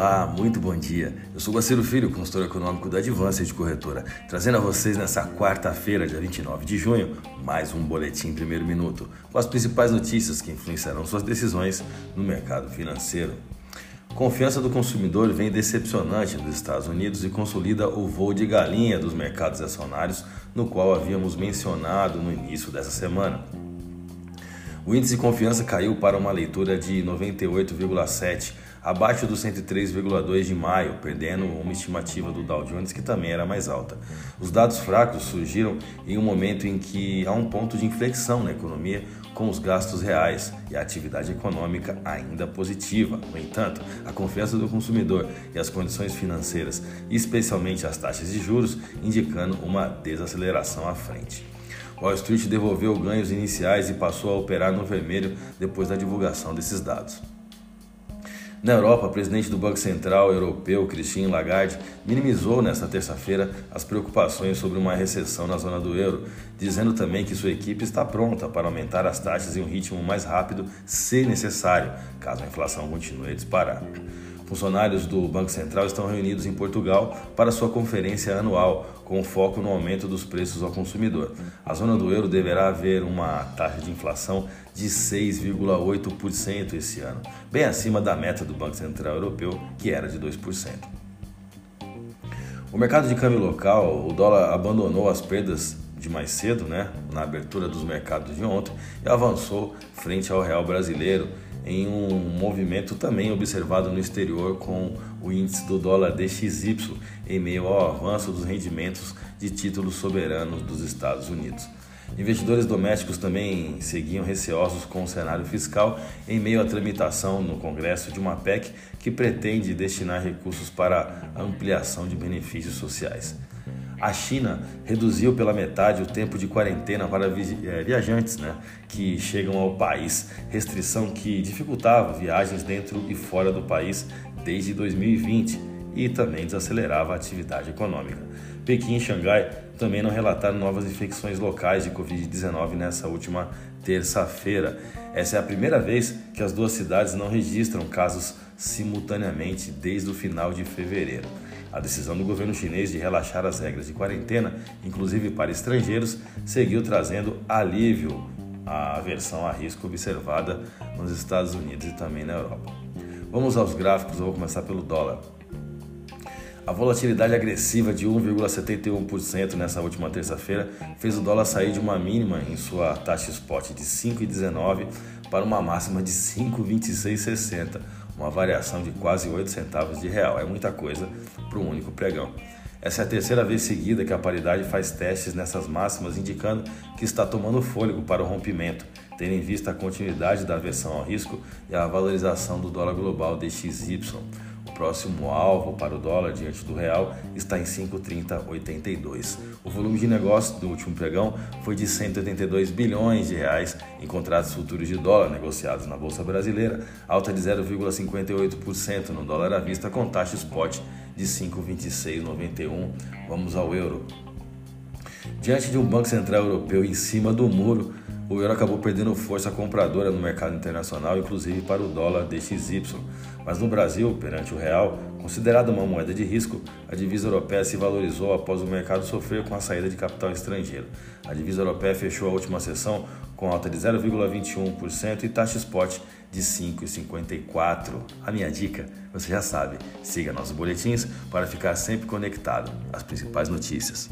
Olá, muito bom dia. Eu sou Guaciro Filho, consultor econômico da Advance de Corretora, trazendo a vocês nessa quarta-feira, dia 29 de junho, mais um boletim primeiro minuto, com as principais notícias que influenciarão suas decisões no mercado financeiro. Confiança do consumidor vem decepcionante nos Estados Unidos e consolida o voo de galinha dos mercados acionários, no qual havíamos mencionado no início dessa semana. O índice de confiança caiu para uma leitura de 98,7, abaixo do 103,2 de maio, perdendo uma estimativa do Dow Jones que também era mais alta. Os dados fracos surgiram em um momento em que há um ponto de inflexão na economia, com os gastos reais e a atividade econômica ainda positiva. No entanto, a confiança do consumidor e as condições financeiras, especialmente as taxas de juros, indicando uma desaceleração à frente. Wall Street devolveu ganhos iniciais e passou a operar no vermelho depois da divulgação desses dados. Na Europa, o presidente do Banco Central Europeu, Christine Lagarde, minimizou nesta terça-feira as preocupações sobre uma recessão na zona do euro, dizendo também que sua equipe está pronta para aumentar as taxas em um ritmo mais rápido, se necessário, caso a inflação continue a disparar. Funcionários do Banco Central estão reunidos em Portugal para sua conferência anual, com foco no aumento dos preços ao consumidor. A zona do euro deverá haver uma taxa de inflação de 6,8% esse ano, bem acima da meta do Banco Central Europeu, que era de 2%. O mercado de câmbio local, o dólar abandonou as perdas de mais cedo, né, na abertura dos mercados de ontem, e avançou frente ao real brasileiro em um movimento também observado no exterior com o índice do dólar DXY em meio ao avanço dos rendimentos de títulos soberanos dos Estados Unidos. Investidores domésticos também seguiam receosos com o cenário fiscal em meio à tramitação no Congresso de uma PEC que pretende destinar recursos para ampliação de benefícios sociais. A China reduziu pela metade o tempo de quarentena para eh, viajantes né, que chegam ao país, restrição que dificultava viagens dentro e fora do país desde 2020 e também desacelerava a atividade econômica. Pequim e Xangai também não relataram novas infecções locais de Covid-19 nessa última terça-feira. Essa é a primeira vez que as duas cidades não registram casos simultaneamente desde o final de fevereiro. A decisão do governo chinês de relaxar as regras de quarentena, inclusive para estrangeiros, seguiu trazendo alívio à aversão a risco observada nos Estados Unidos e também na Europa. Vamos aos gráficos, eu vou começar pelo dólar. A volatilidade agressiva de 1,71% nessa última terça-feira fez o dólar sair de uma mínima em sua taxa spot de 5,19 para uma máxima de 5,2660, uma variação de quase 8 centavos de real. É muita coisa para um único pregão. Essa é a terceira vez seguida que a paridade faz testes nessas máximas, indicando que está tomando fôlego para o rompimento, tendo em vista a continuidade da aversão ao risco e a valorização do dólar global DXY. Próximo alvo para o dólar diante do real está em 5,3082. O volume de negócio do último pregão foi de 182 bilhões de reais em contratos futuros de dólar negociados na bolsa brasileira, alta de 0,58% no dólar à vista com taxa spot de 5,2691. Vamos ao euro. Diante de um Banco Central Europeu em cima do muro, o euro acabou perdendo força compradora no mercado internacional, inclusive para o dólar DXY. Mas no Brasil, perante o real, considerada uma moeda de risco, a divisa europeia se valorizou após o mercado sofrer com a saída de capital estrangeiro. A divisa europeia fechou a última sessão com alta de 0,21% e taxa spot de 5,54. A minha dica, você já sabe, siga nossos boletins para ficar sempre conectado às principais notícias.